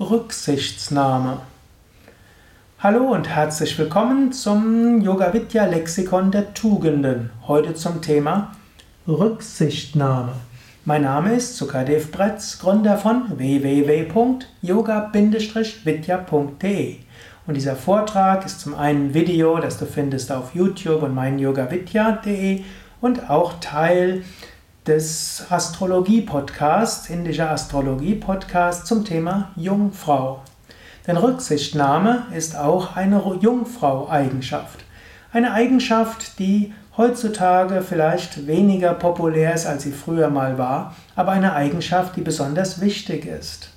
Rücksichtsnahme. Hallo und herzlich willkommen zum Yoga Vidya Lexikon der Tugenden. Heute zum Thema Rücksichtnahme. Mein Name ist Sukadev Bretz, Gründer von www.yoga-vidya.de. Und dieser Vortrag ist zum einen Video, das du findest auf YouTube und meinyogavidya.de und auch Teil des Astrologie-Podcasts, indischer Astrologie-Podcast zum Thema Jungfrau. Denn Rücksichtnahme ist auch eine Jungfrau-Eigenschaft. Eine Eigenschaft, die heutzutage vielleicht weniger populär ist, als sie früher mal war, aber eine Eigenschaft, die besonders wichtig ist.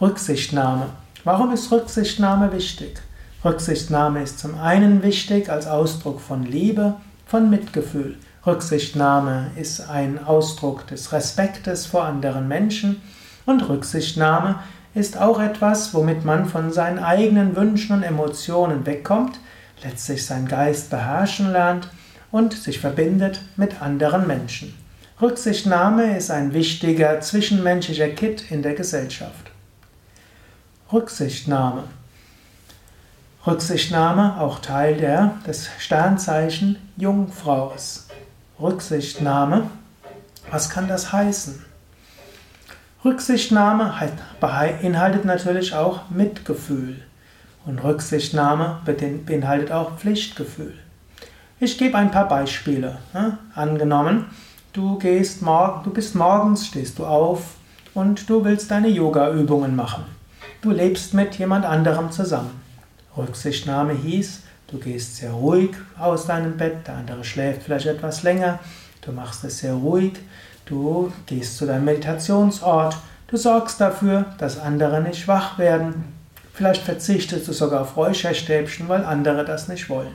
Rücksichtnahme. Warum ist Rücksichtnahme wichtig? Rücksichtnahme ist zum einen wichtig als Ausdruck von Liebe, von Mitgefühl. Rücksichtnahme ist ein Ausdruck des Respektes vor anderen Menschen und Rücksichtnahme ist auch etwas, womit man von seinen eigenen Wünschen und Emotionen wegkommt, letztlich seinen Geist beherrschen lernt und sich verbindet mit anderen Menschen. Rücksichtnahme ist ein wichtiger zwischenmenschlicher Kit in der Gesellschaft. Rücksichtnahme. Rücksichtnahme auch Teil der, des Sternzeichen Jungfrau ist. Rücksichtnahme. Was kann das heißen? Rücksichtnahme beinhaltet natürlich auch Mitgefühl. Und Rücksichtnahme beinhaltet auch Pflichtgefühl. Ich gebe ein paar Beispiele. Angenommen, du, gehst morgen, du bist morgens, stehst du auf und du willst deine Yoga-Übungen machen. Du lebst mit jemand anderem zusammen. Rücksichtnahme hieß, Du gehst sehr ruhig aus deinem Bett, der andere schläft vielleicht etwas länger. Du machst es sehr ruhig. Du gehst zu deinem Meditationsort. Du sorgst dafür, dass andere nicht wach werden. Vielleicht verzichtest du sogar auf Räucherstäbchen, weil andere das nicht wollen.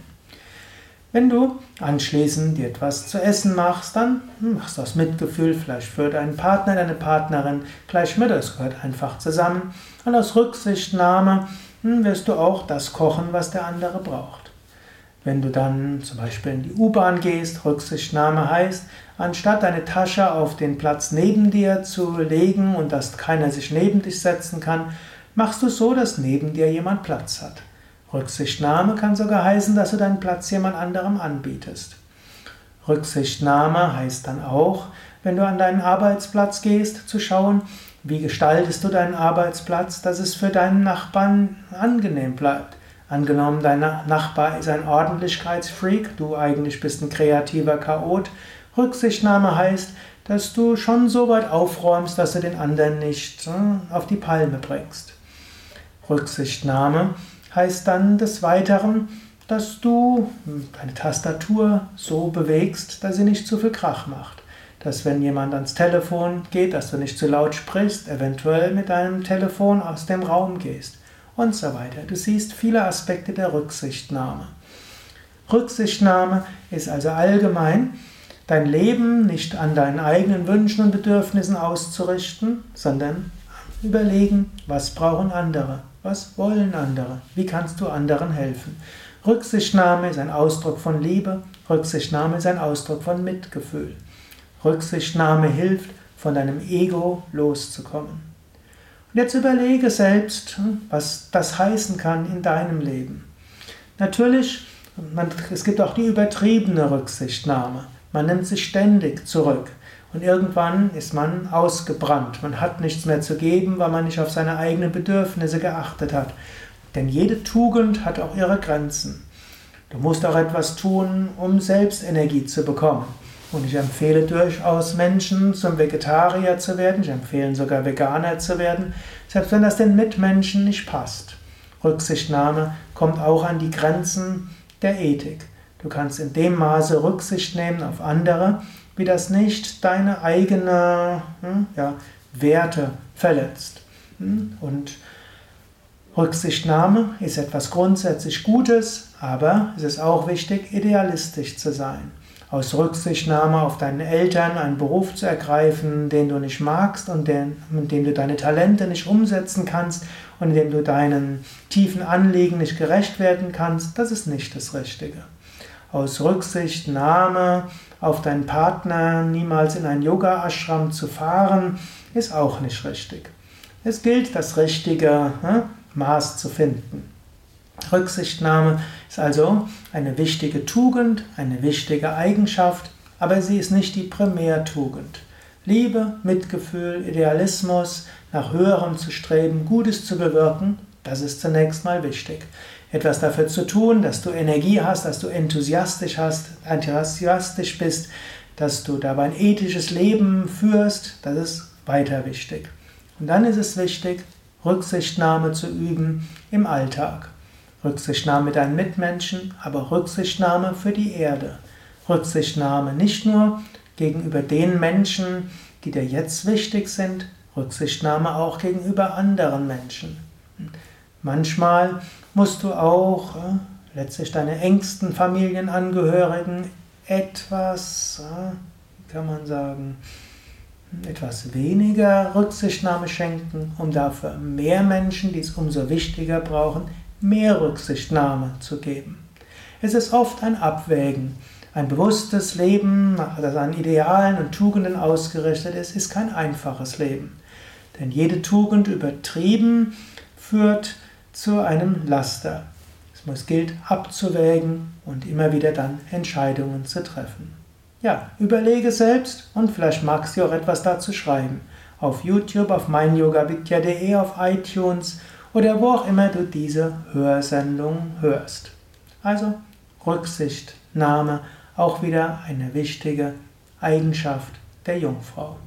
Wenn du anschließend dir etwas zu essen machst, dann machst du das Mitgefühl, vielleicht für deinen Partner, deine Partnerin gleich mit, es gehört einfach zusammen. Und aus Rücksichtnahme hm, wirst du auch das kochen, was der andere braucht. Wenn du dann zum Beispiel in die U-Bahn gehst, Rücksichtnahme heißt, anstatt deine Tasche auf den Platz neben dir zu legen und dass keiner sich neben dich setzen kann, machst du so, dass neben dir jemand Platz hat. Rücksichtnahme kann sogar heißen, dass du deinen Platz jemand anderem anbietest. Rücksichtnahme heißt dann auch, wenn du an deinen Arbeitsplatz gehst, zu schauen, wie gestaltest du deinen Arbeitsplatz, dass es für deinen Nachbarn angenehm bleibt. Angenommen, dein Nachbar ist ein Ordentlichkeitsfreak, du eigentlich bist ein kreativer Chaot. Rücksichtnahme heißt, dass du schon so weit aufräumst, dass du den anderen nicht äh, auf die Palme bringst. Rücksichtnahme heißt dann des Weiteren, dass du deine Tastatur so bewegst, dass sie nicht zu viel Krach macht. Dass wenn jemand ans Telefon geht, dass du nicht zu laut sprichst, eventuell mit deinem Telefon aus dem Raum gehst und so weiter. Du siehst viele Aspekte der Rücksichtnahme. Rücksichtnahme ist also allgemein, dein Leben nicht an deinen eigenen Wünschen und Bedürfnissen auszurichten, sondern überlegen, was brauchen andere, was wollen andere, wie kannst du anderen helfen. Rücksichtnahme ist ein Ausdruck von Liebe, Rücksichtnahme ist ein Ausdruck von Mitgefühl. Rücksichtnahme hilft, von deinem Ego loszukommen. Und jetzt überlege selbst, was das heißen kann in deinem Leben. Natürlich, man, es gibt auch die übertriebene Rücksichtnahme. Man nimmt sich ständig zurück. Und irgendwann ist man ausgebrannt. Man hat nichts mehr zu geben, weil man nicht auf seine eigenen Bedürfnisse geachtet hat. Denn jede Tugend hat auch ihre Grenzen. Du musst auch etwas tun, um Selbstenergie zu bekommen. Und ich empfehle durchaus Menschen, zum Vegetarier zu werden. Ich empfehle sogar Veganer zu werden, selbst wenn das den Mitmenschen nicht passt. Rücksichtnahme kommt auch an die Grenzen der Ethik. Du kannst in dem Maße Rücksicht nehmen auf andere, wie das nicht deine eigenen hm, ja, Werte verletzt. Hm? Und Rücksichtnahme ist etwas grundsätzlich Gutes, aber es ist auch wichtig, idealistisch zu sein aus Rücksichtnahme auf deine Eltern einen Beruf zu ergreifen, den du nicht magst und den, mit dem du deine Talente nicht umsetzen kannst und in dem du deinen tiefen Anliegen nicht gerecht werden kannst, das ist nicht das Richtige. Aus Rücksichtnahme auf deinen Partner niemals in ein Yoga-Ashram zu fahren, ist auch nicht richtig. Es gilt, das richtige hm, Maß zu finden. Rücksichtnahme ist also eine wichtige Tugend, eine wichtige Eigenschaft, aber sie ist nicht die Primärtugend. Liebe, Mitgefühl, Idealismus, nach Höherem zu streben, Gutes zu bewirken, das ist zunächst mal wichtig. Etwas dafür zu tun, dass du Energie hast, dass du enthusiastisch hast, enthusiastisch bist, dass du dabei ein ethisches Leben führst, das ist weiter wichtig. Und dann ist es wichtig, Rücksichtnahme zu üben im Alltag. Rücksichtnahme mit deinen Mitmenschen, aber Rücksichtnahme für die Erde. Rücksichtnahme nicht nur gegenüber den Menschen, die dir jetzt wichtig sind, Rücksichtnahme auch gegenüber anderen Menschen. Manchmal musst du auch äh, letztlich deine engsten Familienangehörigen etwas, äh, wie kann man sagen, etwas weniger Rücksichtnahme schenken, um dafür mehr Menschen, die es umso wichtiger brauchen, mehr Rücksichtnahme zu geben. Es ist oft ein Abwägen. Ein bewusstes Leben, das an Idealen und Tugenden ausgerichtet ist, ist kein einfaches Leben. Denn jede Tugend übertrieben führt zu einem Laster. Es muss gilt abzuwägen und immer wieder dann Entscheidungen zu treffen. Ja, überlege selbst und vielleicht magst du auch etwas dazu schreiben. Auf YouTube, auf meinyogavidya.de, auf iTunes oder wo auch immer du diese Hörsendung hörst. Also Rücksichtnahme auch wieder eine wichtige Eigenschaft der Jungfrau.